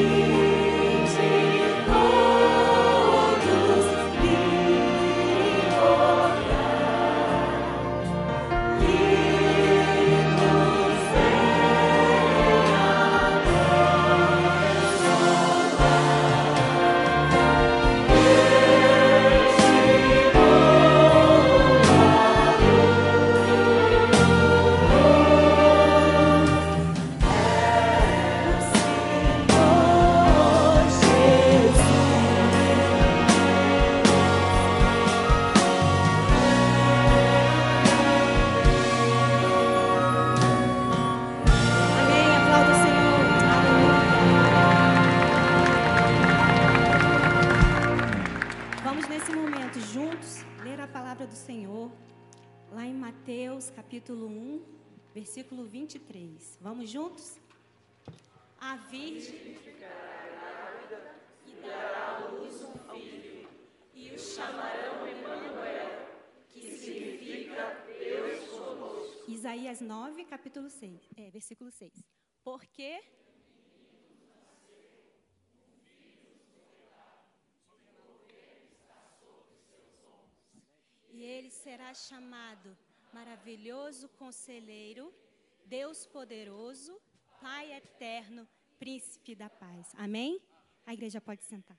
you. 6. É, versículo 6. Porque E ele será chamado maravilhoso conselheiro, Deus poderoso, Pai eterno, príncipe da paz. Amém? A igreja pode sentar.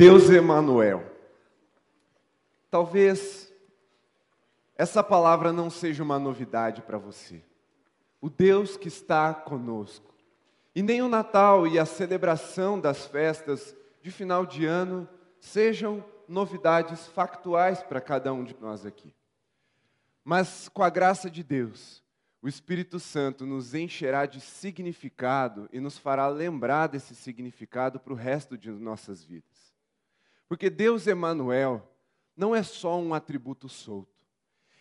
Deus Emanuel. Talvez essa palavra não seja uma novidade para você. O Deus que está conosco. E nem o Natal e a celebração das festas de final de ano sejam novidades factuais para cada um de nós aqui. Mas com a graça de Deus, o Espírito Santo nos encherá de significado e nos fará lembrar desse significado para o resto de nossas vidas. Porque Deus Emanuel não é só um atributo solto.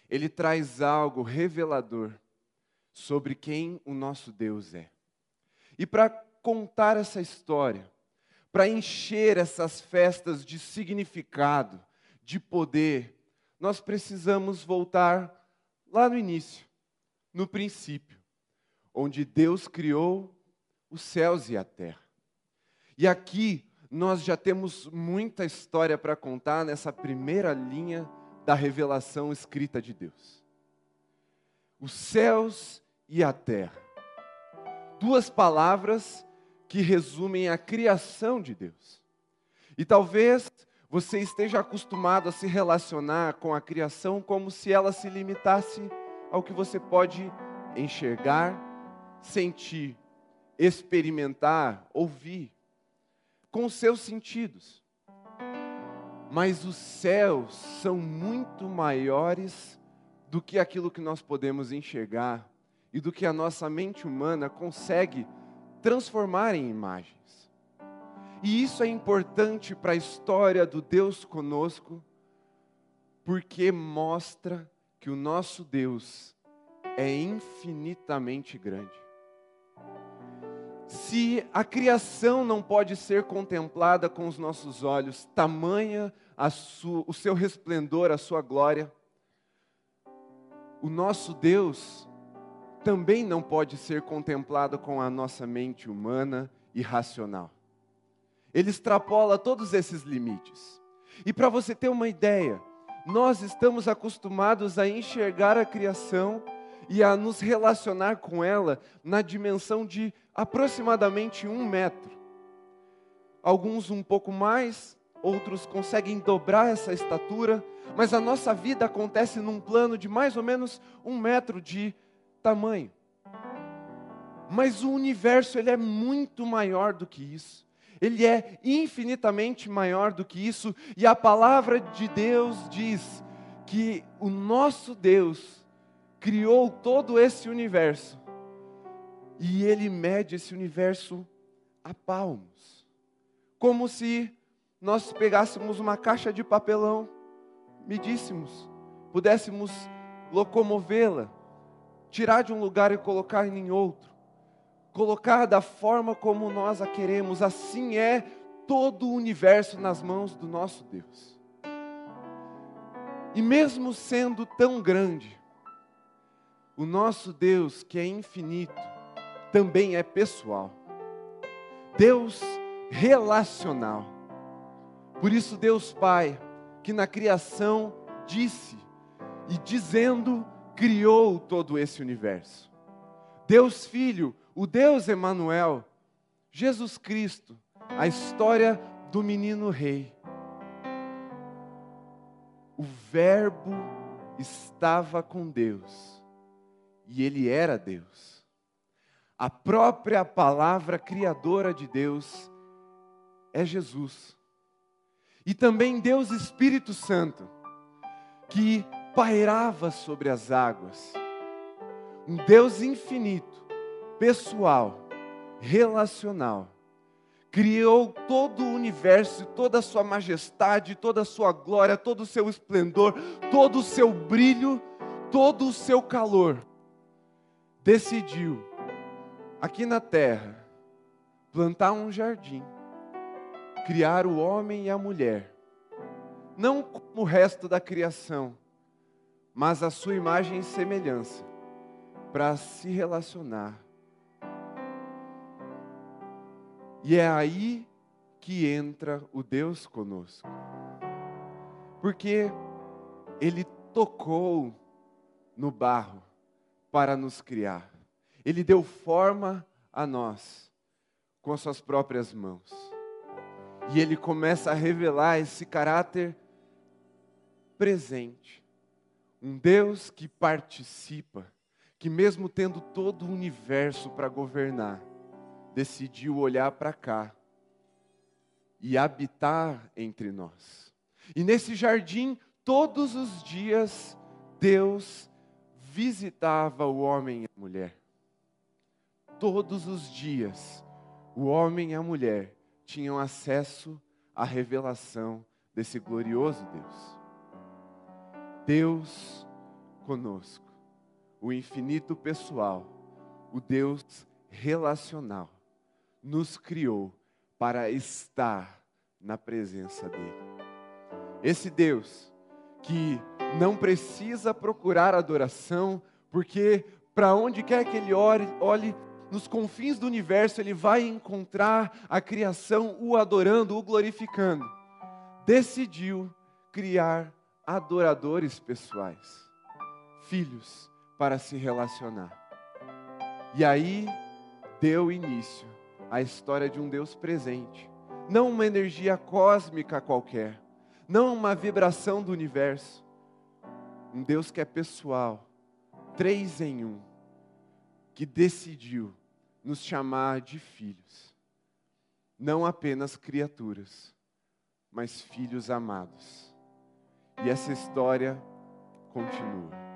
Ele traz algo revelador sobre quem o nosso Deus é. E para contar essa história, para encher essas festas de significado, de poder, nós precisamos voltar lá no início, no princípio, onde Deus criou os céus e a terra. E aqui nós já temos muita história para contar nessa primeira linha da revelação escrita de Deus. Os céus e a terra. Duas palavras que resumem a criação de Deus. E talvez você esteja acostumado a se relacionar com a criação como se ela se limitasse ao que você pode enxergar, sentir, experimentar, ouvir, com os seus sentidos. Mas os céus são muito maiores do que aquilo que nós podemos enxergar e do que a nossa mente humana consegue transformar em imagens. E isso é importante para a história do Deus conosco, porque mostra que o nosso Deus é infinitamente grande. Se a criação não pode ser contemplada com os nossos olhos, tamanha su, o seu resplendor, a sua glória, o nosso Deus também não pode ser contemplado com a nossa mente humana e racional. Ele extrapola todos esses limites. E para você ter uma ideia, nós estamos acostumados a enxergar a criação e a nos relacionar com ela na dimensão de aproximadamente um metro. Alguns um pouco mais, outros conseguem dobrar essa estatura, mas a nossa vida acontece num plano de mais ou menos um metro de tamanho. Mas o universo ele é muito maior do que isso. Ele é infinitamente maior do que isso, e a palavra de Deus diz que o nosso Deus criou todo esse universo, e ele mede esse universo a palmos, como se nós pegássemos uma caixa de papelão, medíssemos, pudéssemos locomovê-la, tirar de um lugar e colocar em outro, colocar da forma como nós a queremos, assim é todo o universo nas mãos do nosso Deus. E mesmo sendo tão grande, o nosso Deus, que é infinito, também é pessoal. Deus relacional. Por isso, Deus Pai, que na criação disse e dizendo, criou todo esse universo. Deus Filho, o Deus Emanuel, Jesus Cristo, a história do menino rei. O Verbo estava com Deus e ele era Deus. A própria palavra criadora de Deus é Jesus. E também Deus Espírito Santo, que pairava sobre as águas. Um Deus infinito, pessoal, relacional. Criou todo o universo, toda a sua majestade, toda a sua glória, todo o seu esplendor, todo o seu brilho, todo o seu calor. Decidiu, aqui na terra, plantar um jardim, criar o homem e a mulher, não como o resto da criação, mas a sua imagem e semelhança, para se relacionar. E é aí que entra o Deus conosco. Porque Ele tocou no barro para nos criar. Ele deu forma a nós com as suas próprias mãos. E Ele começa a revelar esse caráter presente um Deus que participa, que mesmo tendo todo o universo para governar, decidiu olhar para cá e habitar entre nós. E nesse jardim, todos os dias, Deus visitava o homem e a mulher. Todos os dias, o homem e a mulher tinham acesso à revelação desse glorioso Deus. Deus conosco, o infinito pessoal, o Deus relacional, nos criou para estar na presença dEle. Esse Deus que não precisa procurar adoração, porque para onde quer que ele olhe, nos confins do universo, ele vai encontrar a criação o adorando, o glorificando. Decidiu criar adoradores pessoais, filhos para se relacionar. E aí deu início à história de um Deus presente, não uma energia cósmica qualquer, não uma vibração do universo, um Deus que é pessoal, três em um, que decidiu nos chamar de filhos, não apenas criaturas, mas filhos amados e essa história continua.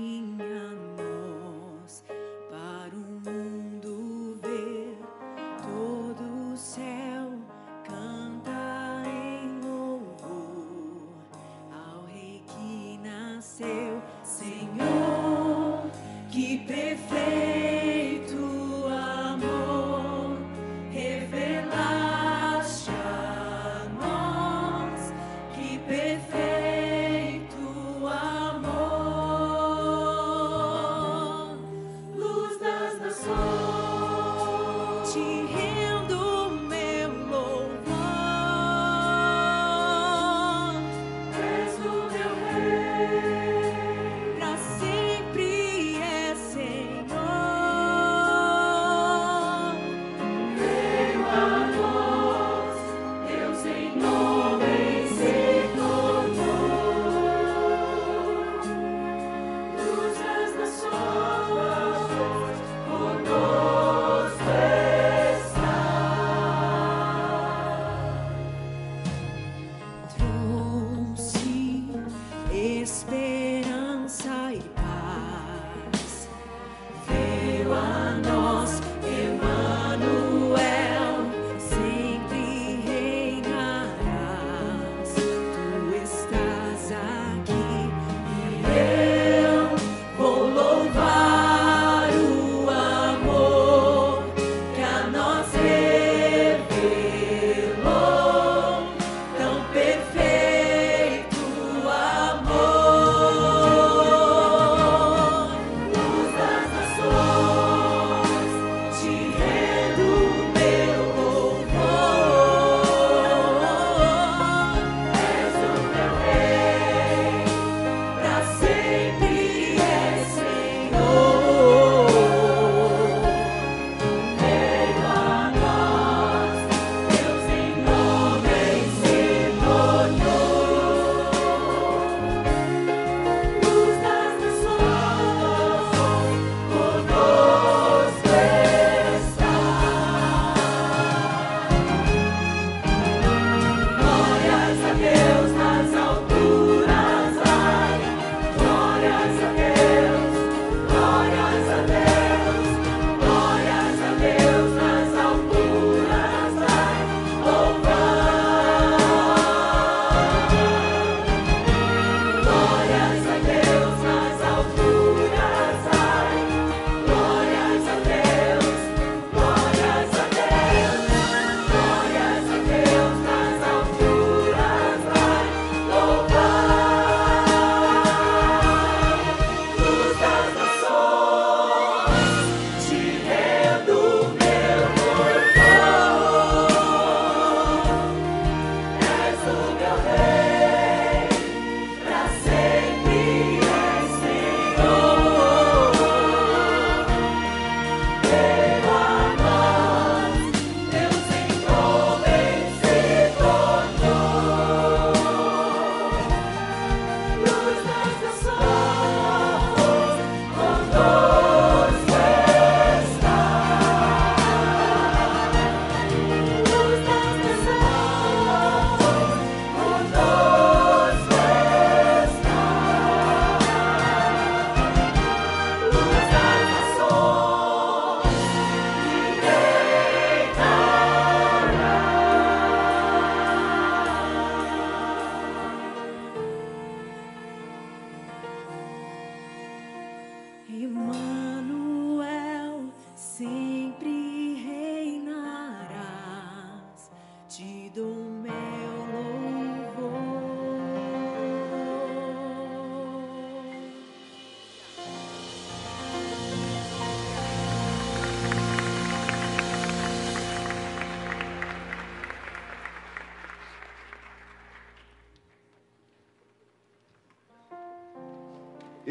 kanyang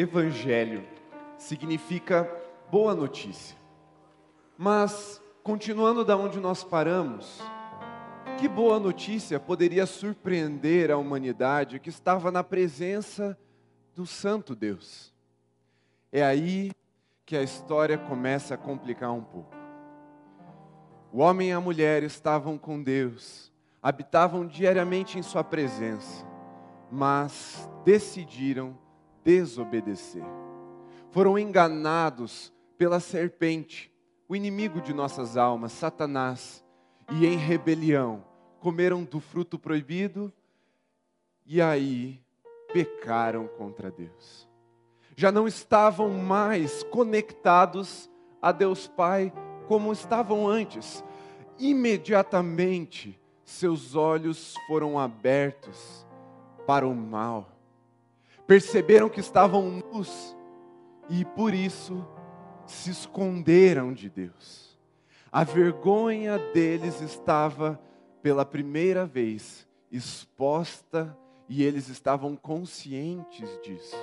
evangelho significa boa notícia. Mas, continuando da onde nós paramos, que boa notícia poderia surpreender a humanidade que estava na presença do Santo Deus? É aí que a história começa a complicar um pouco. O homem e a mulher estavam com Deus, habitavam diariamente em Sua presença, mas decidiram desobedecer. Foram enganados pela serpente, o inimigo de nossas almas, Satanás, e em rebelião comeram do fruto proibido e aí pecaram contra Deus. Já não estavam mais conectados a Deus Pai como estavam antes. Imediatamente seus olhos foram abertos para o mal. Perceberam que estavam nus e por isso se esconderam de Deus. A vergonha deles estava pela primeira vez exposta e eles estavam conscientes disso.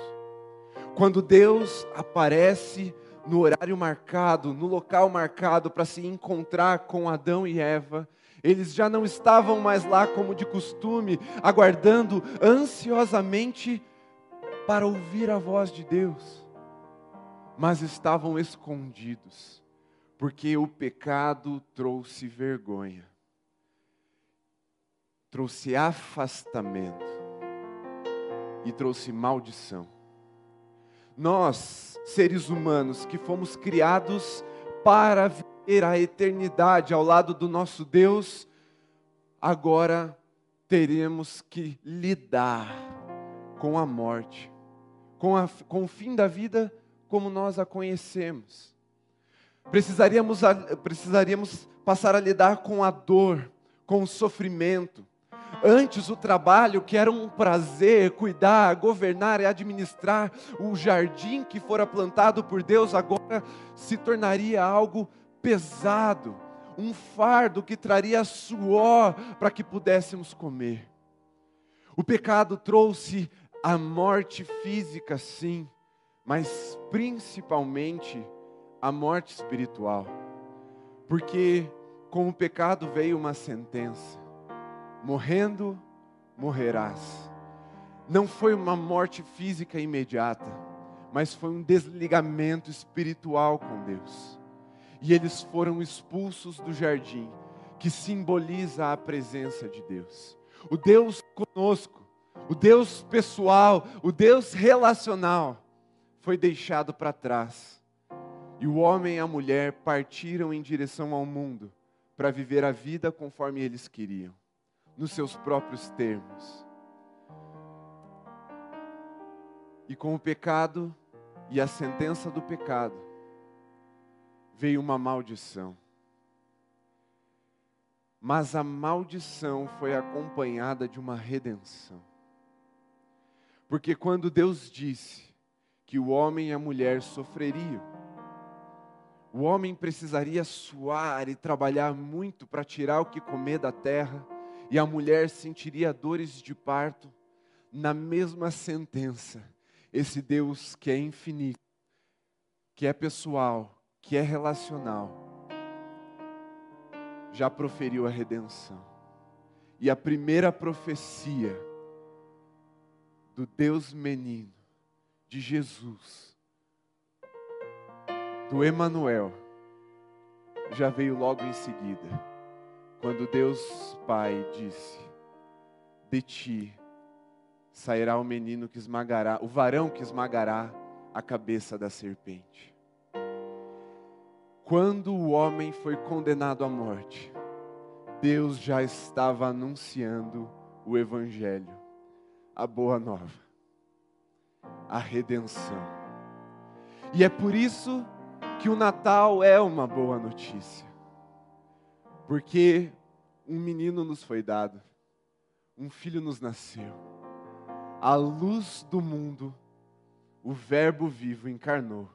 Quando Deus aparece no horário marcado, no local marcado para se encontrar com Adão e Eva, eles já não estavam mais lá como de costume, aguardando ansiosamente para ouvir a voz de Deus, mas estavam escondidos, porque o pecado trouxe vergonha, trouxe afastamento e trouxe maldição. Nós, seres humanos, que fomos criados para viver a eternidade ao lado do nosso Deus, agora teremos que lidar com a morte, com, a, com o fim da vida como nós a conhecemos. Precisaríamos, precisaríamos passar a lidar com a dor, com o sofrimento. Antes, o trabalho, que era um prazer, cuidar, governar e administrar o jardim que fora plantado por Deus, agora se tornaria algo pesado, um fardo que traria suor para que pudéssemos comer. O pecado trouxe a morte física, sim, mas principalmente a morte espiritual, porque com o pecado veio uma sentença: morrendo, morrerás. Não foi uma morte física imediata, mas foi um desligamento espiritual com Deus. E eles foram expulsos do jardim, que simboliza a presença de Deus. O Deus conosco, o Deus pessoal, o Deus relacional, foi deixado para trás. E o homem e a mulher partiram em direção ao mundo para viver a vida conforme eles queriam, nos seus próprios termos. E com o pecado e a sentença do pecado, veio uma maldição. Mas a maldição foi acompanhada de uma redenção. Porque quando Deus disse que o homem e a mulher sofreriam, o homem precisaria suar e trabalhar muito para tirar o que comer da terra, e a mulher sentiria dores de parto, na mesma sentença, esse Deus que é infinito, que é pessoal, que é relacional, já proferiu a redenção. E a primeira profecia do Deus menino, de Jesus, do Emanuel, já veio logo em seguida, quando Deus Pai disse: De ti sairá o menino que esmagará, o varão que esmagará a cabeça da serpente. Quando o homem foi condenado à morte, Deus já estava anunciando o Evangelho, a boa nova, a redenção. E é por isso que o Natal é uma boa notícia, porque um menino nos foi dado, um filho nos nasceu, a luz do mundo, o Verbo vivo encarnou,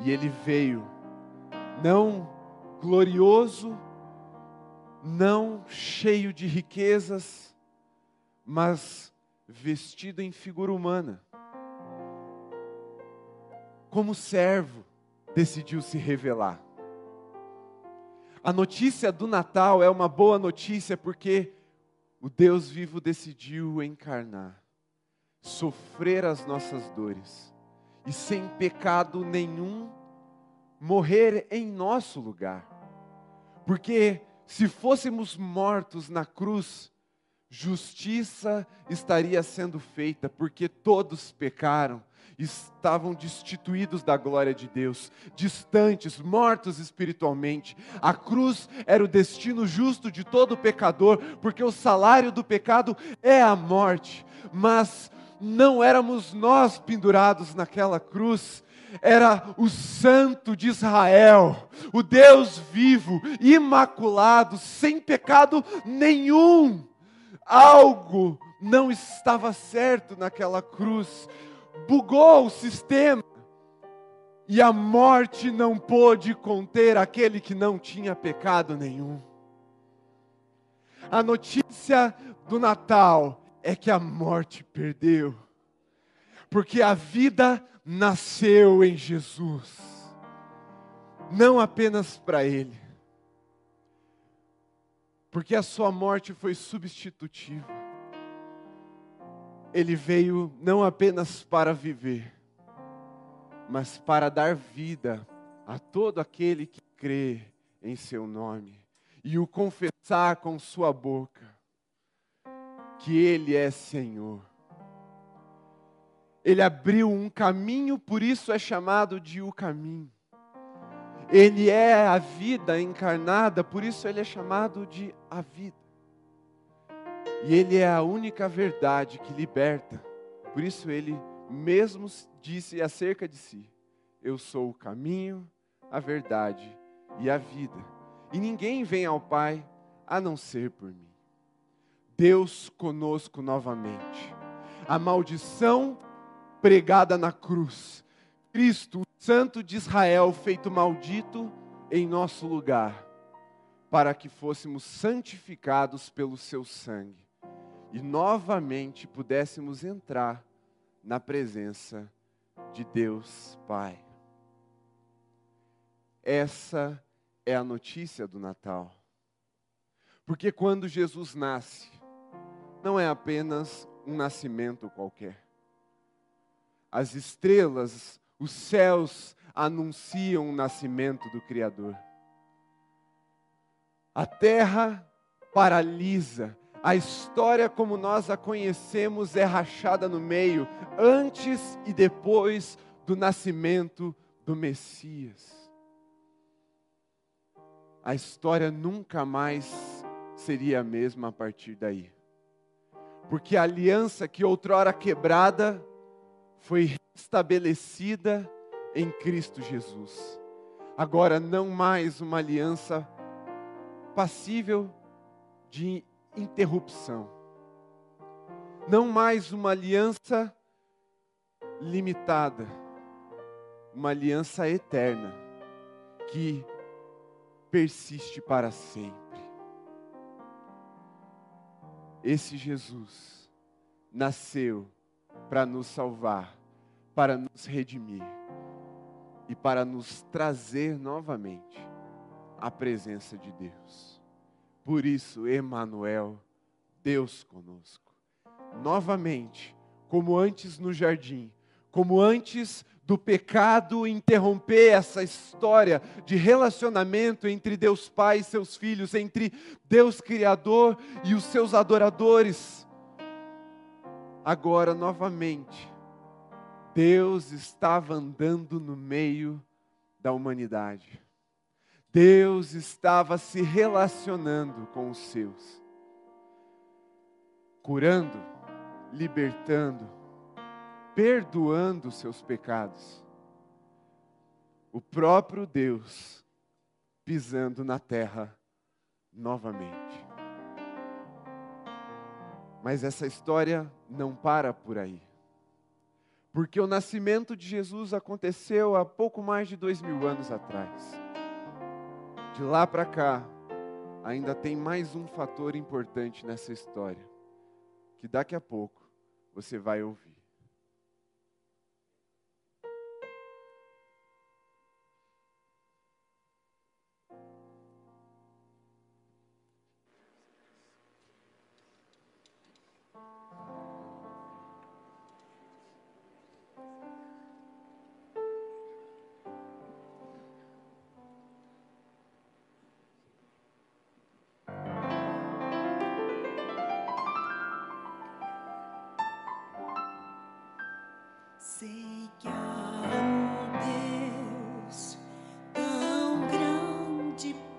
e ele veio não glorioso, não cheio de riquezas, mas vestido em figura humana. Como servo, decidiu se revelar. A notícia do Natal é uma boa notícia porque o Deus vivo decidiu encarnar, sofrer as nossas dores e sem pecado nenhum morrer em nosso lugar. Porque se fôssemos mortos na cruz, justiça estaria sendo feita, porque todos pecaram, estavam destituídos da glória de Deus, distantes, mortos espiritualmente. A cruz era o destino justo de todo pecador, porque o salário do pecado é a morte, mas não éramos nós pendurados naquela cruz, era o Santo de Israel, o Deus vivo, imaculado, sem pecado nenhum. Algo não estava certo naquela cruz, bugou o sistema, e a morte não pôde conter aquele que não tinha pecado nenhum. A notícia do Natal é que a morte perdeu, porque a vida nasceu em Jesus, não apenas para Ele, porque a sua morte foi substitutiva. Ele veio não apenas para viver, mas para dar vida a todo aquele que crê em seu nome e o confessar com sua boca que Ele é Senhor. Ele abriu um caminho, por isso é chamado de o caminho. Ele é a vida encarnada, por isso ele é chamado de a vida. E ele é a única verdade que liberta. Por isso ele mesmo disse acerca de si: Eu sou o caminho, a verdade e a vida. E ninguém vem ao Pai a não ser por mim. Deus conosco novamente. A maldição pregada na cruz. Cristo, o Santo de Israel, feito maldito em nosso lugar, para que fôssemos santificados pelo seu sangue e novamente pudéssemos entrar na presença de Deus Pai. Essa é a notícia do Natal. Porque quando Jesus nasce, não é apenas um nascimento qualquer as estrelas, os céus anunciam o nascimento do Criador. A terra paralisa, a história como nós a conhecemos é rachada no meio, antes e depois do nascimento do Messias. A história nunca mais seria a mesma a partir daí. Porque a aliança que outrora quebrada foi estabelecida em Cristo Jesus. Agora, não mais uma aliança passível de interrupção. Não mais uma aliança limitada. Uma aliança eterna que persiste para sempre. Esse Jesus nasceu para nos salvar, para nos redimir e para nos trazer novamente à presença de Deus. Por isso, Emanuel, Deus conosco. Novamente, como antes no jardim, como antes do pecado interromper essa história de relacionamento entre Deus Pai e seus filhos, entre Deus Criador e os seus adoradores agora novamente, Deus estava andando no meio da humanidade. Deus estava se relacionando com os seus, curando, libertando, perdoando os seus pecados. O próprio Deus pisando na terra novamente. Mas essa história não para por aí. Porque o nascimento de Jesus aconteceu há pouco mais de dois mil anos atrás. De lá para cá, ainda tem mais um fator importante nessa história, que daqui a pouco você vai ouvir. Te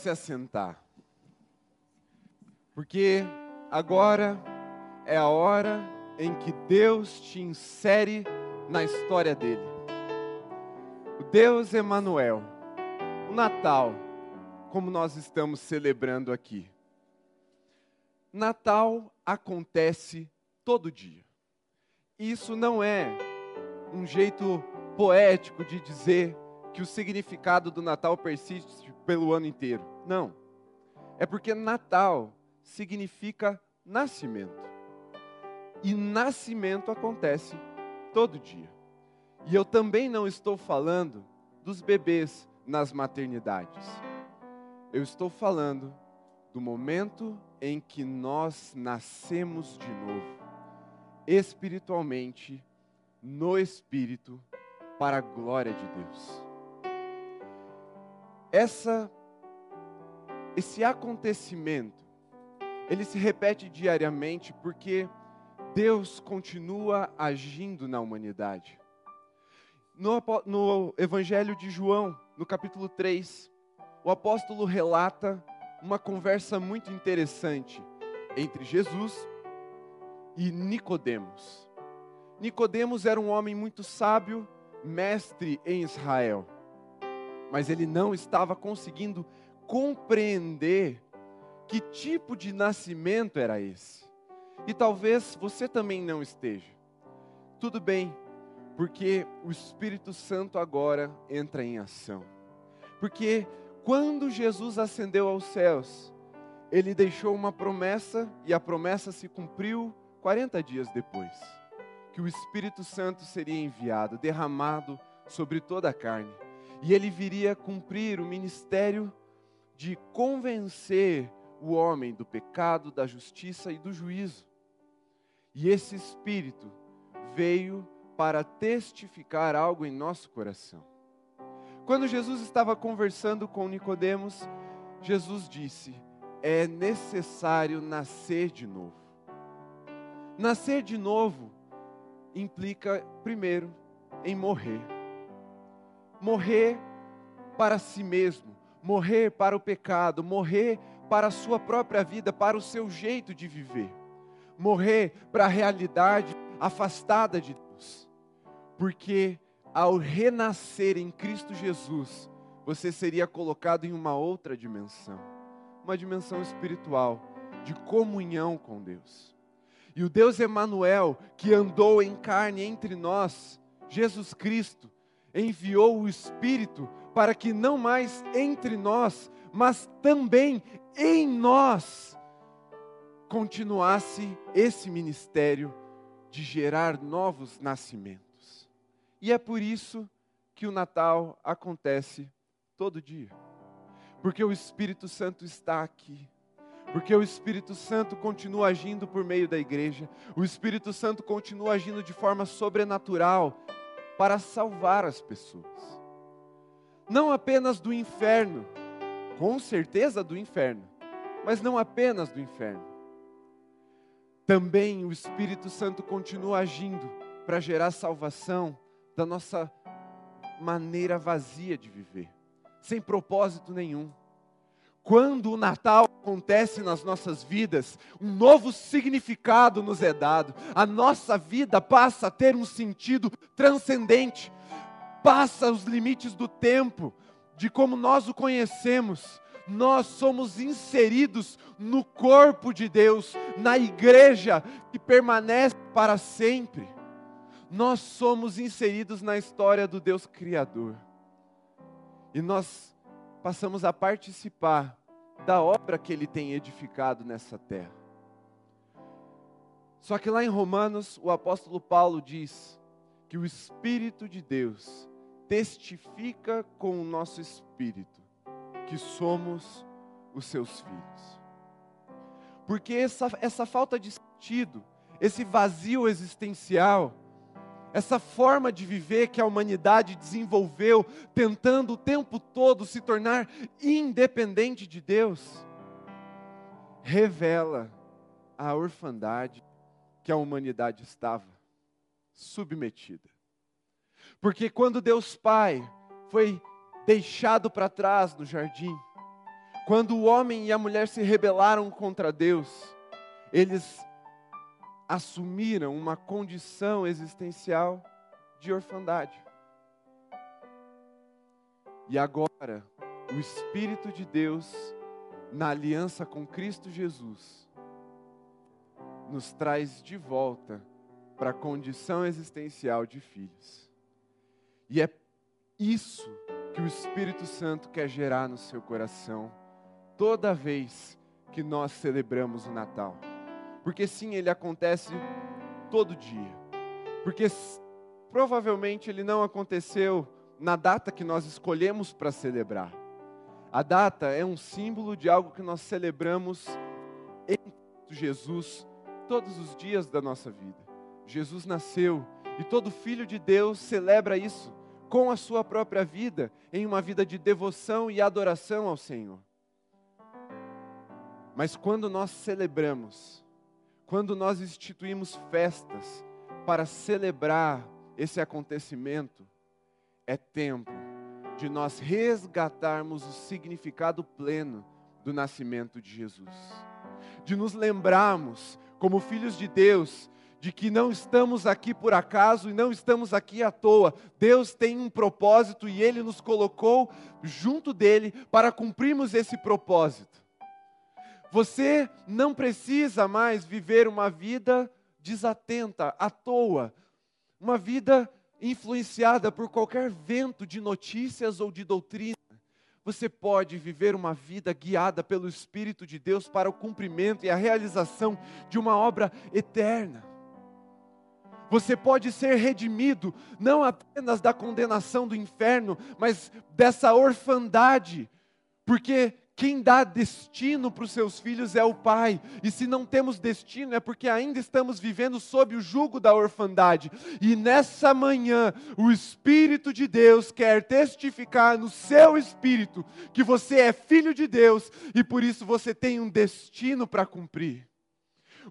se assentar. Porque agora é a hora em que Deus te insere na história dele. O Deus Emanuel, o Natal, como nós estamos celebrando aqui. Natal acontece todo dia. Isso não é um jeito poético de dizer que o significado do Natal persiste pelo ano inteiro. Não. É porque Natal significa nascimento. E nascimento acontece todo dia. E eu também não estou falando dos bebês nas maternidades. Eu estou falando do momento em que nós nascemos de novo, espiritualmente, no Espírito, para a glória de Deus. Essa, esse acontecimento, ele se repete diariamente porque Deus continua agindo na humanidade. No, no, Evangelho de João, no capítulo 3, o apóstolo relata uma conversa muito interessante entre Jesus e Nicodemos. Nicodemos era um homem muito sábio, mestre em Israel. Mas ele não estava conseguindo compreender que tipo de nascimento era esse. E talvez você também não esteja. Tudo bem, porque o Espírito Santo agora entra em ação. Porque quando Jesus ascendeu aos céus, ele deixou uma promessa e a promessa se cumpriu 40 dias depois. Que o Espírito Santo seria enviado, derramado sobre toda a carne. E ele viria cumprir o ministério de convencer o homem do pecado, da justiça e do juízo. E esse Espírito veio para testificar algo em nosso coração. Quando Jesus estava conversando com Nicodemos, Jesus disse: "É necessário nascer de novo". Nascer de novo implica primeiro em morrer. Morrer para si mesmo, morrer para o pecado, morrer para a sua própria vida, para o seu jeito de viver. Morrer para a realidade afastada de Deus. Porque ao renascer em Cristo Jesus, você seria colocado em uma outra dimensão, uma dimensão espiritual, de comunhão com Deus. E o Deus Emanuel, que andou em carne entre nós, Jesus Cristo, enviou o Espírito para que não mais entre nós, mas também em nós continuasse esse ministério de gerar novos nascimentos. E é por isso que o Natal acontece todo dia. Porque o Espírito Santo está aqui. Porque o Espírito Santo continua agindo por meio da igreja. O Espírito Santo continua agindo de forma sobrenatural para salvar as pessoas. Não apenas do inferno, com certeza do inferno, mas não apenas do inferno. Também o Espírito Santo continua agindo para gerar salvação da nossa maneira vazia de viver, sem propósito nenhum. Quando o Natal acontece nas nossas vidas, um novo significado nos é dado, a nossa vida passa a ter um sentido transcendente, passa os limites do tempo, de como nós o conhecemos. Nós somos inseridos no corpo de Deus, na igreja que permanece para sempre nós somos inseridos na história do Deus Criador. E nós passamos a participar da obra que Ele tem edificado nessa terra. Só que lá em Romanos, o apóstolo Paulo diz que o Espírito de Deus testifica com o nosso espírito que somos os seus filhos. Porque essa, essa falta de sentido, esse vazio existencial, essa forma de viver que a humanidade desenvolveu, tentando o tempo todo se tornar independente de Deus, revela a orfandade que a humanidade estava submetida. Porque quando Deus Pai foi deixado para trás no jardim, Quando o homem e a mulher se rebelaram contra Deus, eles assumiram uma condição existencial de orfandade. E agora, o Espírito de Deus, na aliança com Cristo Jesus, nos traz de volta para a condição existencial de filhos. E é isso que o Espírito Santo quer gerar no seu coração toda vez que nós celebramos o Natal. Porque sim, ele acontece todo dia. Porque provavelmente ele não aconteceu na data que nós escolhemos para celebrar. A data é um símbolo de algo que nós celebramos em Jesus todos os dias da nossa vida. Jesus nasceu e todo filho de Deus celebra isso com a sua própria vida, em uma vida de devoção e adoração ao Senhor. Mas quando nós celebramos, quando nós instituímos festas para celebrar esse acontecimento, é tempo de nós resgatarmos o significado pleno do nascimento de Jesus. De nos lembrarmos, como filhos de Deus, de que não estamos aqui por acaso e não estamos aqui à toa. Deus tem um propósito e Ele nos colocou junto dele para cumprirmos esse propósito. Você não precisa mais viver uma vida desatenta, à toa, uma vida influenciada por qualquer vento de notícias ou de doutrina. Você pode viver uma vida guiada pelo Espírito de Deus para o cumprimento e a realização de uma obra eterna. Você pode ser redimido não apenas da condenação do inferno, mas dessa orfandade, porque quem dá destino para os seus filhos é o Pai. E se não temos destino é porque ainda estamos vivendo sob o jugo da orfandade. E nessa manhã, o Espírito de Deus quer testificar no seu espírito que você é filho de Deus e por isso você tem um destino para cumprir.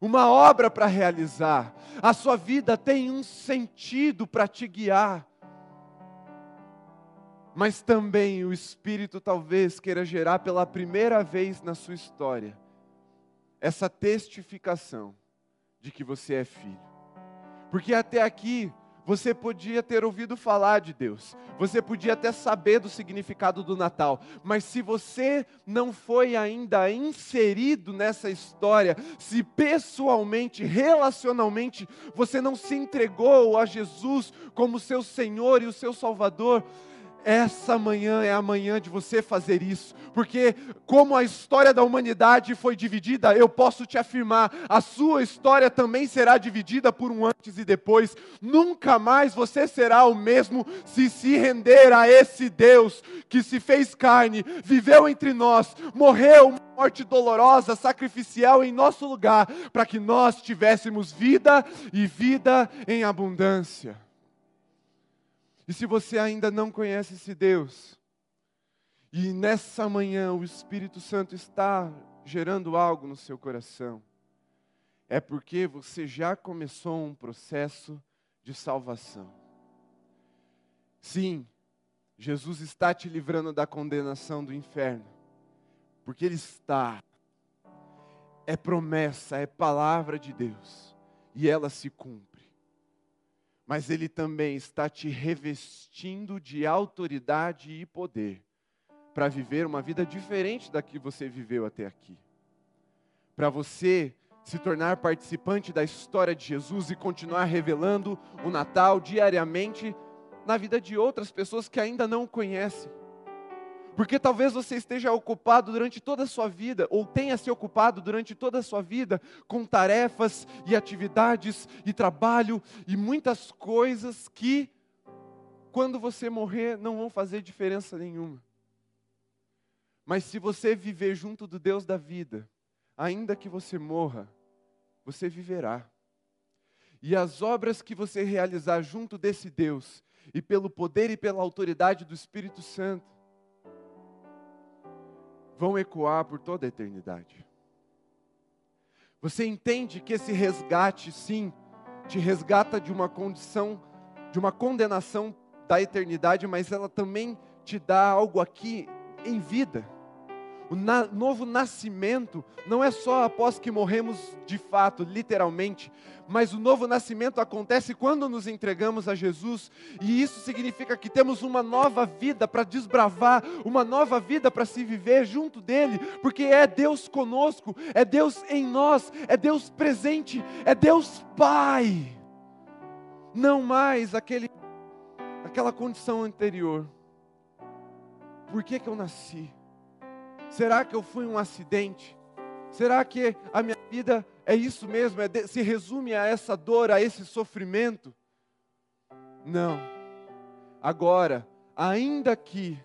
Uma obra para realizar, a sua vida tem um sentido para te guiar mas também o Espírito talvez queira gerar pela primeira vez na sua história essa testificação de que você é filho. Porque até aqui você podia ter ouvido falar de Deus, você podia até saber do significado do Natal, mas se você não foi ainda inserido nessa história, se pessoalmente, relacionalmente, você não se entregou a Jesus como seu Senhor e o seu Salvador, essa manhã é a manhã de você fazer isso, porque, como a história da humanidade foi dividida, eu posso te afirmar, a sua história também será dividida por um antes e depois. Nunca mais você será o mesmo se se render a esse Deus que se fez carne, viveu entre nós, morreu uma morte dolorosa, sacrificial em nosso lugar, para que nós tivéssemos vida e vida em abundância. E se você ainda não conhece esse Deus, e nessa manhã o Espírito Santo está gerando algo no seu coração, é porque você já começou um processo de salvação. Sim, Jesus está te livrando da condenação do inferno, porque Ele está. É promessa, é palavra de Deus, e ela se cumpre mas Ele também está te revestindo de autoridade e poder para viver uma vida diferente da que você viveu até aqui. Para você se tornar participante da história de Jesus e continuar revelando o Natal diariamente na vida de outras pessoas que ainda não o conhecem. Porque talvez você esteja ocupado durante toda a sua vida, ou tenha se ocupado durante toda a sua vida com tarefas e atividades e trabalho e muitas coisas que, quando você morrer, não vão fazer diferença nenhuma. Mas se você viver junto do Deus da vida, ainda que você morra, você viverá. E as obras que você realizar junto desse Deus, e pelo poder e pela autoridade do Espírito Santo, vão ecoar por toda a eternidade. Você entende que esse resgate, sim, te resgata de uma condição, de uma condenação da eternidade, mas ela também te dá algo aqui em vida. O na novo nascimento não é só após que morremos de fato, literalmente, mas o novo nascimento acontece quando nos entregamos a Jesus, e isso significa que temos uma nova vida para desbravar, uma nova vida para se viver junto dele, porque é Deus conosco, é Deus em nós, é Deus presente, é Deus Pai. Não mais aquele aquela condição anterior. Por que que eu nasci? Será que eu fui um acidente? Será que a minha vida é isso mesmo? É de, se resume a essa dor, a esse sofrimento? Não. Agora, ainda que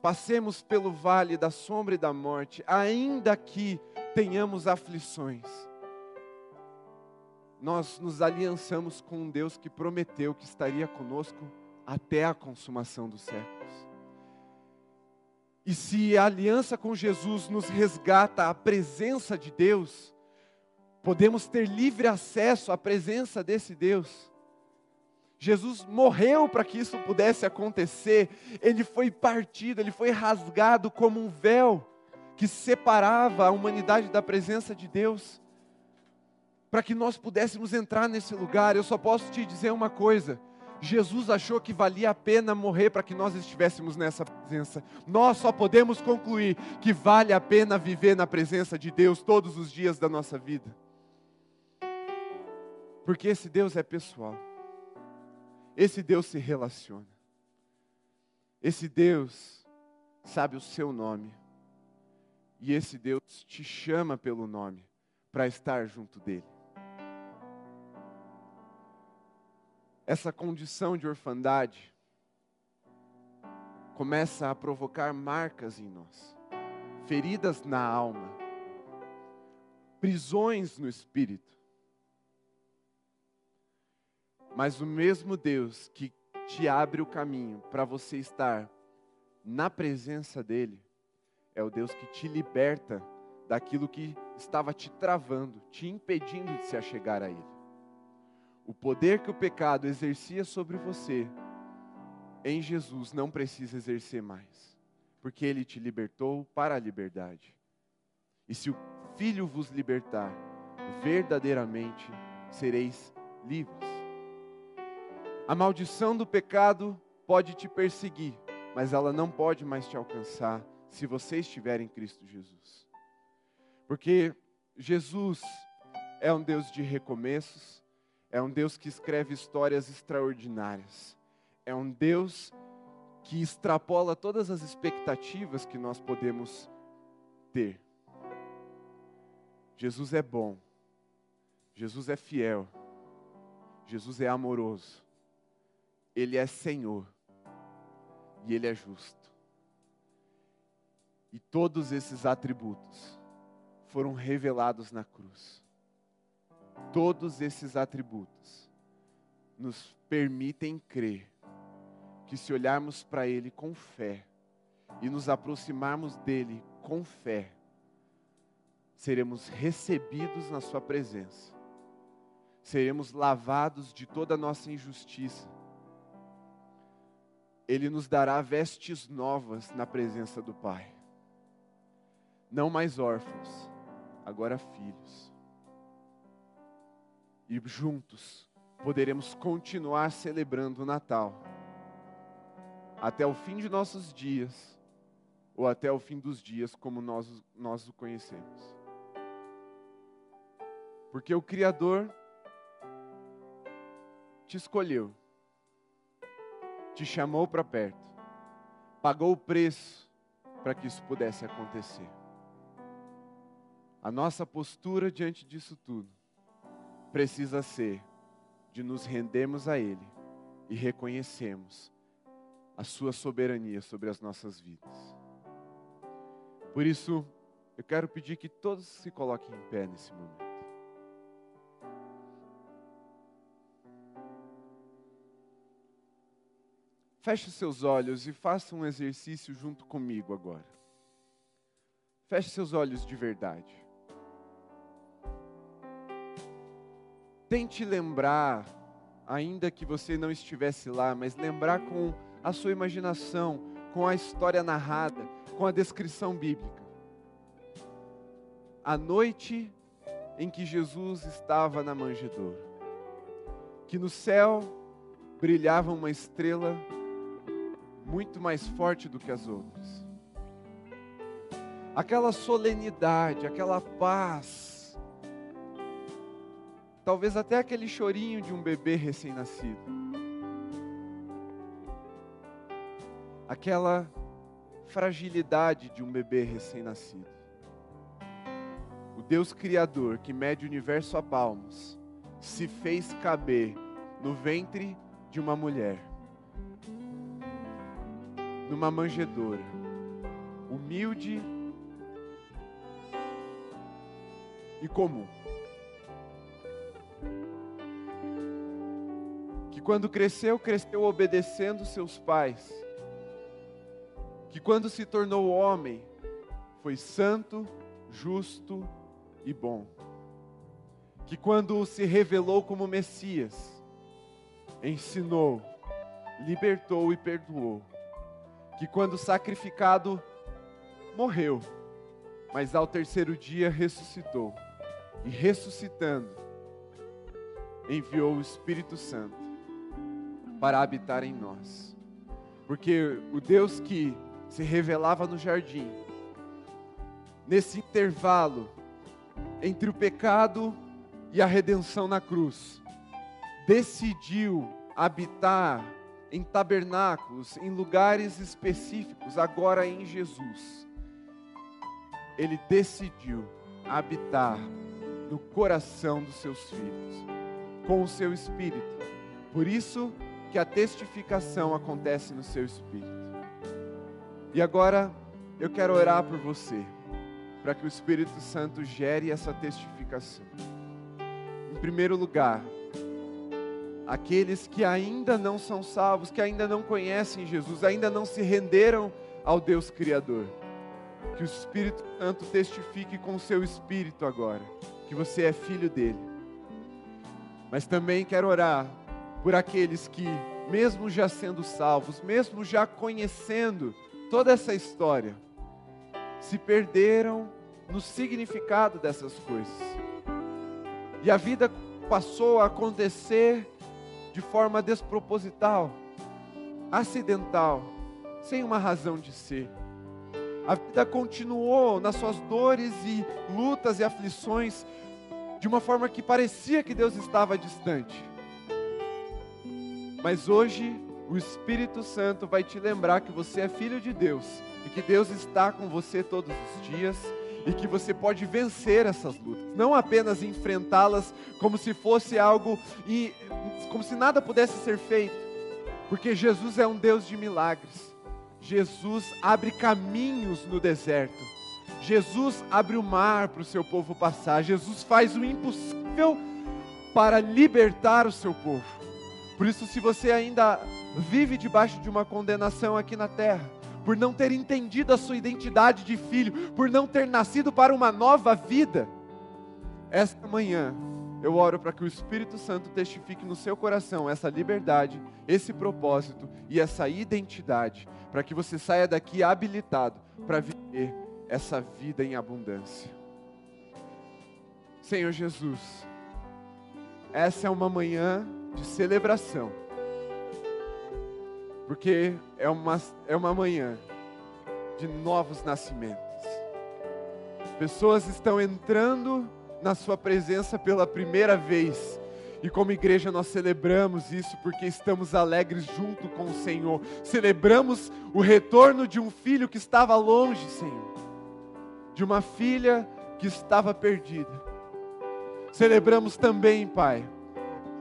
passemos pelo vale da sombra e da morte, ainda que tenhamos aflições, nós nos aliançamos com um Deus que prometeu que estaria conosco até a consumação dos séculos. E se a aliança com Jesus nos resgata a presença de Deus, podemos ter livre acesso à presença desse Deus. Jesus morreu para que isso pudesse acontecer, ele foi partido, ele foi rasgado como um véu que separava a humanidade da presença de Deus, para que nós pudéssemos entrar nesse lugar. Eu só posso te dizer uma coisa: Jesus achou que valia a pena morrer para que nós estivéssemos nessa presença. Nós só podemos concluir que vale a pena viver na presença de Deus todos os dias da nossa vida. Porque esse Deus é pessoal. Esse Deus se relaciona. Esse Deus sabe o seu nome. E esse Deus te chama pelo nome para estar junto dele. Essa condição de orfandade começa a provocar marcas em nós, feridas na alma, prisões no espírito. Mas o mesmo Deus que te abre o caminho para você estar na presença dEle, é o Deus que te liberta daquilo que estava te travando, te impedindo de se achegar a Ele o poder que o pecado exercia sobre você, em Jesus não precisa exercer mais, porque ele te libertou para a liberdade. E se o Filho vos libertar, verdadeiramente sereis livres. A maldição do pecado pode te perseguir, mas ela não pode mais te alcançar se você estiver em Cristo Jesus. Porque Jesus é um Deus de recomeços, é um Deus que escreve histórias extraordinárias. É um Deus que extrapola todas as expectativas que nós podemos ter. Jesus é bom. Jesus é fiel. Jesus é amoroso. Ele é Senhor. E Ele é justo. E todos esses atributos foram revelados na cruz. Todos esses atributos nos permitem crer que se olharmos para Ele com fé e nos aproximarmos dele com fé, seremos recebidos na Sua presença, seremos lavados de toda a nossa injustiça. Ele nos dará vestes novas na presença do Pai. Não mais órfãos, agora filhos e juntos poderemos continuar celebrando o Natal até o fim de nossos dias ou até o fim dos dias como nós, nós o conhecemos. Porque o Criador te escolheu, te chamou para perto, pagou o preço para que isso pudesse acontecer. A nossa postura diante disso tudo precisa ser de nos rendermos a Ele e reconhecermos a Sua soberania sobre as nossas vidas. Por isso, eu quero pedir que todos se coloquem em pé nesse momento. Feche seus olhos e faça um exercício junto comigo agora. Feche seus olhos de verdade. Tente lembrar, ainda que você não estivesse lá, mas lembrar com a sua imaginação, com a história narrada, com a descrição bíblica. a noite em que Jesus estava na manjedoura, que no céu brilhava uma estrela muito mais forte do que as outras. Aquela solenidade, aquela paz, talvez até aquele chorinho de um bebê recém-nascido. Aquela fragilidade de um bebê recém-nascido. O Deus Criador, que mede o universo a palmos, se fez caber no ventre de uma mulher, numa manjedoura, humilde e comum. Que quando cresceu, cresceu obedecendo seus pais. Que quando se tornou homem, foi santo, justo e bom. Que quando se revelou como Messias, ensinou, libertou e perdoou. Que quando sacrificado, morreu, mas ao terceiro dia ressuscitou. E ressuscitando, enviou o Espírito Santo para habitar em nós. Porque o Deus que se revelava no jardim, nesse intervalo entre o pecado e a redenção na cruz, decidiu habitar em tabernáculos, em lugares específicos, agora em Jesus. Ele decidiu habitar no coração dos seus filhos, com o seu espírito. Por isso que a testificação acontece no seu espírito. E agora eu quero orar por você, para que o Espírito Santo gere essa testificação. Em primeiro lugar, aqueles que ainda não são salvos, que ainda não conhecem Jesus, ainda não se renderam ao Deus Criador. Que o Espírito Santo testifique com o seu espírito agora, que você é filho dele. Mas também quero orar por aqueles que, mesmo já sendo salvos, mesmo já conhecendo toda essa história, se perderam no significado dessas coisas. E a vida passou a acontecer de forma desproposital, acidental, sem uma razão de ser. A vida continuou nas suas dores e lutas e aflições de uma forma que parecia que Deus estava distante. Mas hoje o Espírito Santo vai te lembrar que você é filho de Deus e que Deus está com você todos os dias e que você pode vencer essas lutas, não apenas enfrentá-las como se fosse algo e como se nada pudesse ser feito, porque Jesus é um Deus de milagres. Jesus abre caminhos no deserto. Jesus abre o mar para o seu povo passar. Jesus faz o impossível para libertar o seu povo. Por isso, se você ainda vive debaixo de uma condenação aqui na terra, por não ter entendido a sua identidade de filho, por não ter nascido para uma nova vida. Esta manhã, eu oro para que o Espírito Santo testifique no seu coração essa liberdade, esse propósito e essa identidade, para que você saia daqui habilitado para viver essa vida em abundância. Senhor Jesus, essa é uma manhã de celebração porque é uma, é uma manhã de novos nascimentos. Pessoas estão entrando na Sua presença pela primeira vez. E como igreja nós celebramos isso porque estamos alegres junto com o Senhor. Celebramos o retorno de um filho que estava longe, Senhor. De uma filha que estava perdida. Celebramos também, Pai,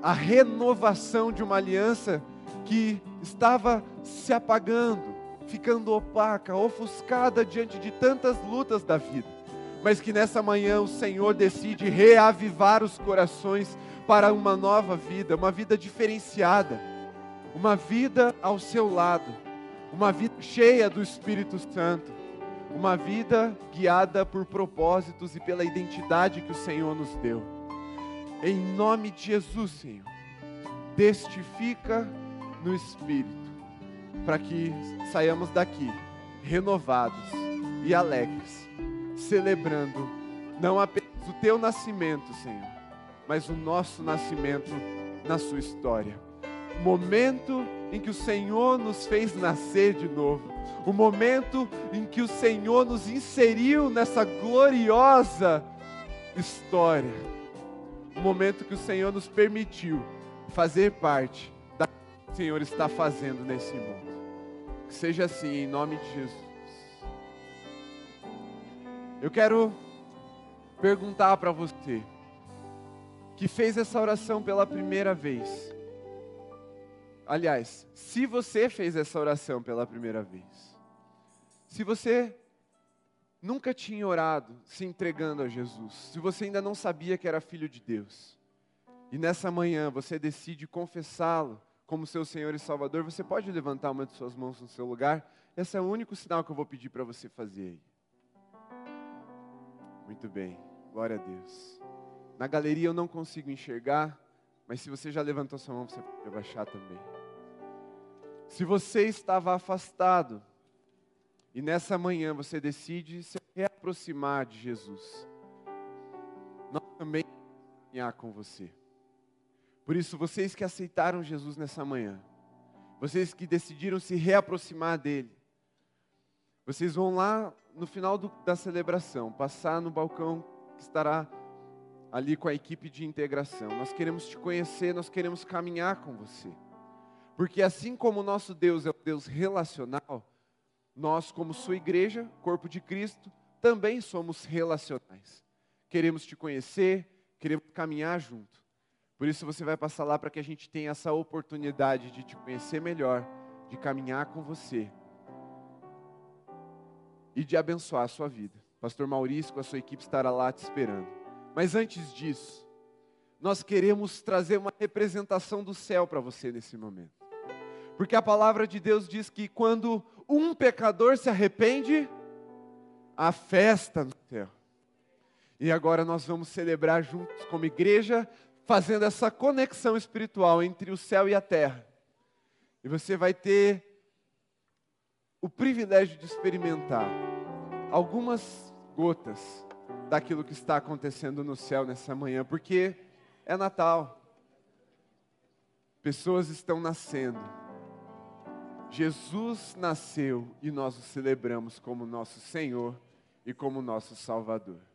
a renovação de uma aliança que estava se apagando, ficando opaca, ofuscada diante de tantas lutas da vida, mas que nessa manhã o Senhor decide reavivar os corações para uma nova vida, uma vida diferenciada, uma vida ao seu lado, uma vida cheia do Espírito Santo, uma vida guiada por propósitos e pela identidade que o Senhor nos deu. Em nome de Jesus, Senhor, testifica no Espírito, para que saiamos daqui renovados e alegres, celebrando Não apenas o teu nascimento, Senhor, mas o nosso nascimento na sua história. O momento em que o Senhor nos fez nascer de novo. O momento em que o Senhor nos inseriu nessa gloriosa história. O momento que o Senhor nos permitiu fazer parte da que o Senhor está fazendo nesse mundo. Que seja assim, em nome de Jesus. Eu quero perguntar para você que fez essa oração pela primeira vez. Aliás, se você fez essa oração pela primeira vez, se você nunca tinha orado se entregando a Jesus, se você ainda não sabia que era filho de Deus, e nessa manhã você decide confessá-lo como seu Senhor e Salvador, você pode levantar uma de suas mãos no seu lugar. Esse é o único sinal que eu vou pedir para você fazer. Muito bem, glória a Deus. Na galeria eu não consigo enxergar, mas se você já levantou sua mão, você pode abaixar também. Se você estava afastado e nessa manhã você decide se reaproximar de Jesus, nós também caminhar com você. Por isso, vocês que aceitaram Jesus nessa manhã, vocês que decidiram se reaproximar dele, vocês vão lá no final do, da celebração, passar no balcão que estará ali com a equipe de integração. Nós queremos te conhecer, nós queremos caminhar com você. Porque assim como o nosso Deus é um Deus relacional, nós, como sua igreja, corpo de Cristo, também somos relacionais. Queremos te conhecer, queremos caminhar junto. Por isso você vai passar lá para que a gente tenha essa oportunidade de te conhecer melhor, de caminhar com você e de abençoar a sua vida. Pastor Maurício com a sua equipe estará lá te esperando. Mas antes disso, nós queremos trazer uma representação do céu para você nesse momento. Porque a palavra de Deus diz que quando um pecador se arrepende, há festa no céu. E agora nós vamos celebrar juntos como igreja, fazendo essa conexão espiritual entre o céu e a terra. E você vai ter o privilégio de experimentar algumas gotas daquilo que está acontecendo no céu nessa manhã, porque é Natal. Pessoas estão nascendo. Jesus nasceu e nós o celebramos como nosso Senhor e como nosso Salvador.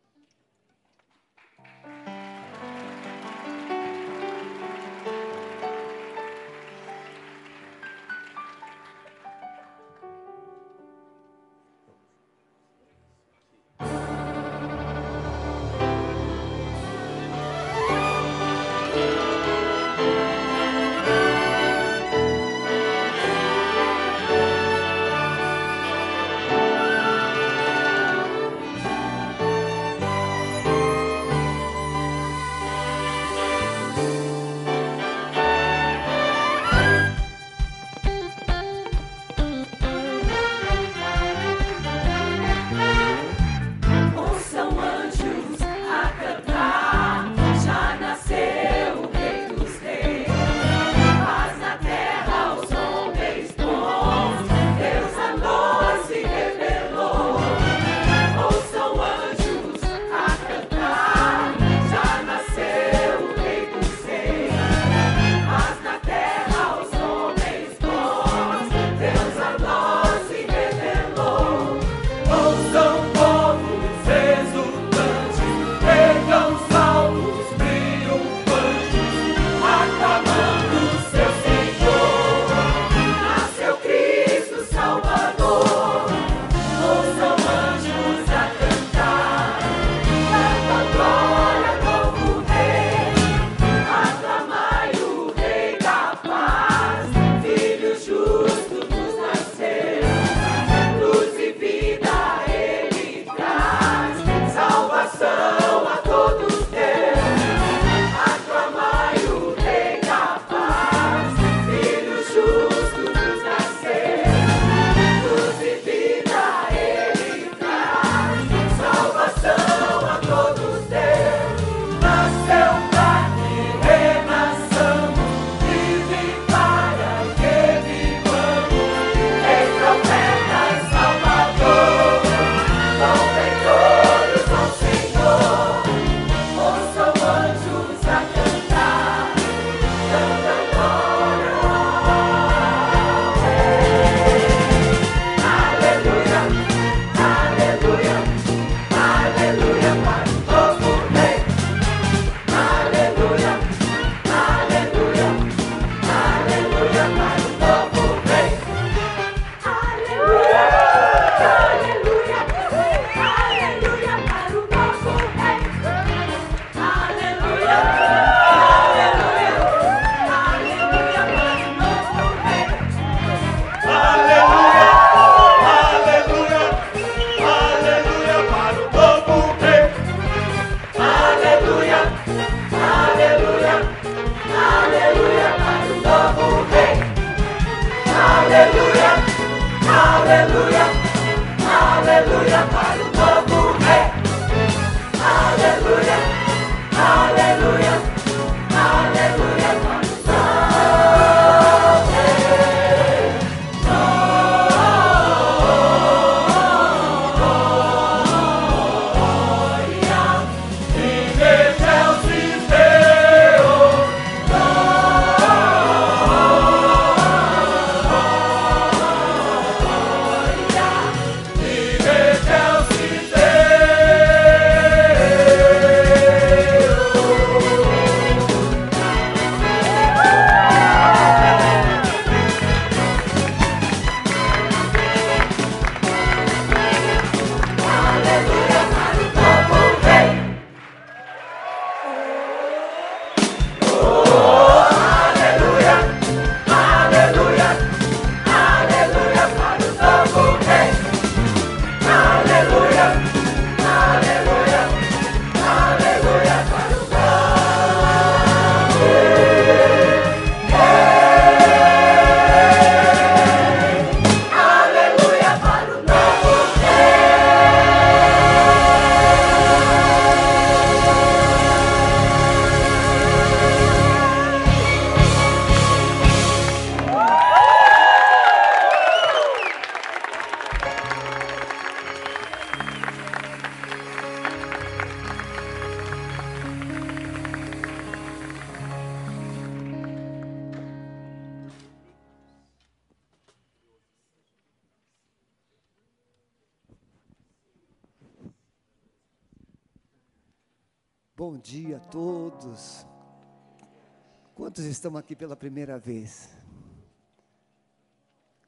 Estão aqui pela primeira vez?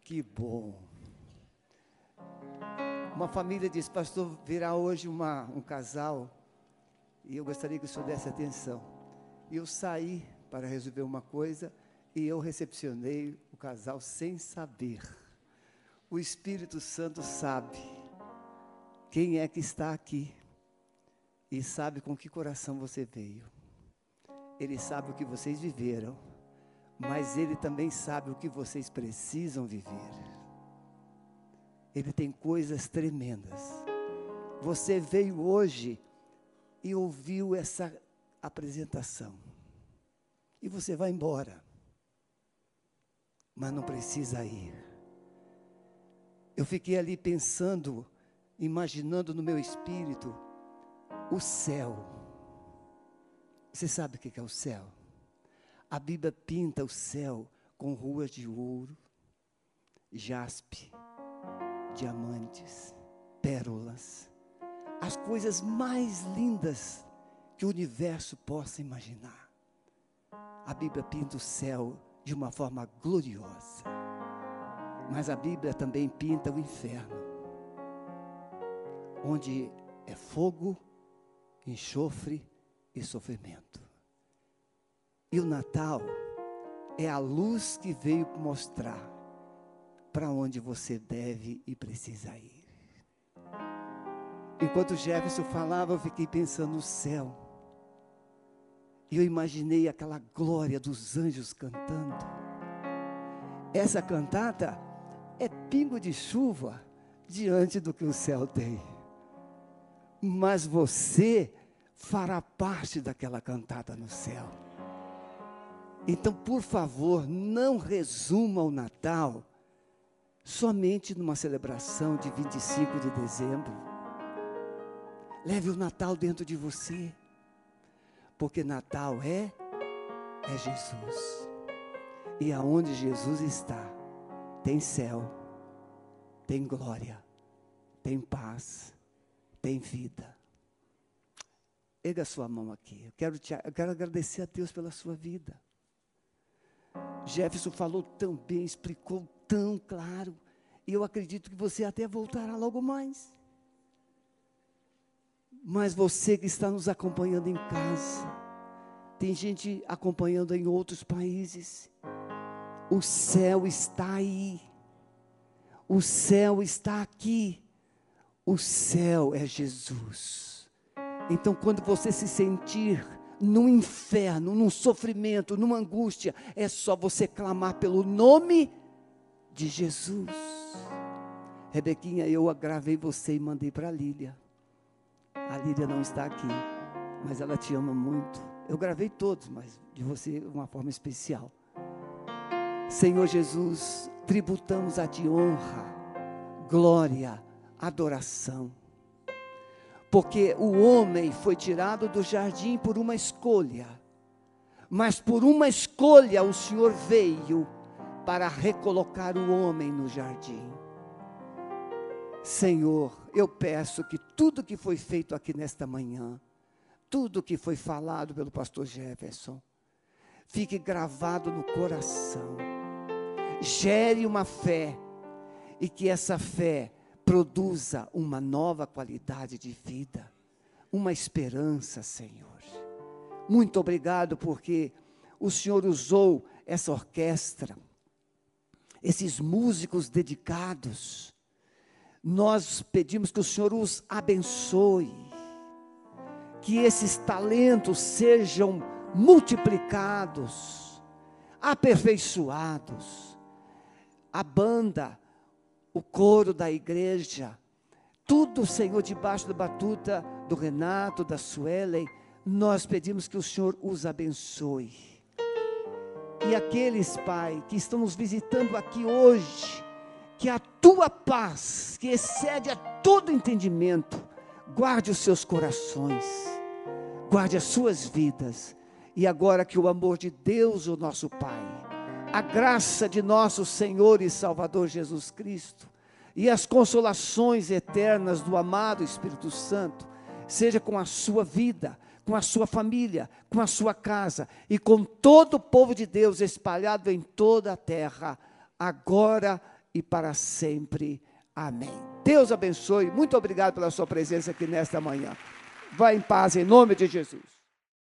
Que bom. Uma família disse, pastor, virá hoje uma, um casal e eu gostaria que o senhor desse atenção. E eu saí para resolver uma coisa e eu recepcionei o casal sem saber. O Espírito Santo sabe quem é que está aqui e sabe com que coração você veio. Ele sabe o que vocês viveram, mas Ele também sabe o que vocês precisam viver. Ele tem coisas tremendas. Você veio hoje e ouviu essa apresentação, e você vai embora, mas não precisa ir. Eu fiquei ali pensando, imaginando no meu espírito, o céu. Você sabe o que é o céu? A Bíblia pinta o céu com ruas de ouro, jaspe, diamantes, pérolas, as coisas mais lindas que o universo possa imaginar. A Bíblia pinta o céu de uma forma gloriosa. Mas a Bíblia também pinta o inferno, onde é fogo, enxofre e sofrimento. E o Natal é a luz que veio mostrar para onde você deve e precisa ir. Enquanto Jefferson falava, eu fiquei pensando no céu. E eu imaginei aquela glória dos anjos cantando. Essa cantata é pingo de chuva diante do que o céu tem mas você fará parte daquela cantada no céu. Então, por favor, não resuma o Natal somente numa celebração de 25 de dezembro. Leve o Natal dentro de você, porque Natal é é Jesus. E aonde Jesus está, tem céu, tem glória, tem paz tem vida. Erga a sua mão aqui. Eu quero, te, eu quero agradecer a Deus pela sua vida. Jefferson falou tão bem, explicou tão claro. E eu acredito que você até voltará logo mais. Mas você que está nos acompanhando em casa, tem gente acompanhando em outros países. O céu está aí. O céu está aqui. O céu é Jesus. Então, quando você se sentir no inferno, num sofrimento, numa angústia, é só você clamar pelo nome de Jesus. Rebequinha, eu gravei você e mandei para a Lília. A Lília não está aqui, mas ela te ama muito. Eu gravei todos, mas de você de uma forma especial. Senhor Jesus, tributamos a Ti honra, glória, adoração. Porque o homem foi tirado do jardim por uma escolha, mas por uma escolha o Senhor veio para recolocar o homem no jardim. Senhor, eu peço que tudo que foi feito aqui nesta manhã, tudo que foi falado pelo pastor Jefferson, fique gravado no coração. Gere uma fé e que essa fé produza uma nova qualidade de vida, uma esperança, Senhor. Muito obrigado porque o Senhor usou essa orquestra, esses músicos dedicados. Nós pedimos que o Senhor os abençoe, que esses talentos sejam multiplicados, aperfeiçoados. A banda o coro da igreja, tudo, Senhor, debaixo da batuta do Renato, da Suelen, nós pedimos que o Senhor os abençoe. E aqueles, Pai, que estão nos visitando aqui hoje, que a tua paz, que excede a todo entendimento, guarde os seus corações, guarde as suas vidas, e agora que o amor de Deus, o nosso Pai, a graça de nosso Senhor e Salvador Jesus Cristo e as consolações eternas do amado Espírito Santo, seja com a sua vida, com a sua família, com a sua casa e com todo o povo de Deus espalhado em toda a terra, agora e para sempre. Amém. Deus abençoe. Muito obrigado pela sua presença aqui nesta manhã. Vá em paz em nome de Jesus.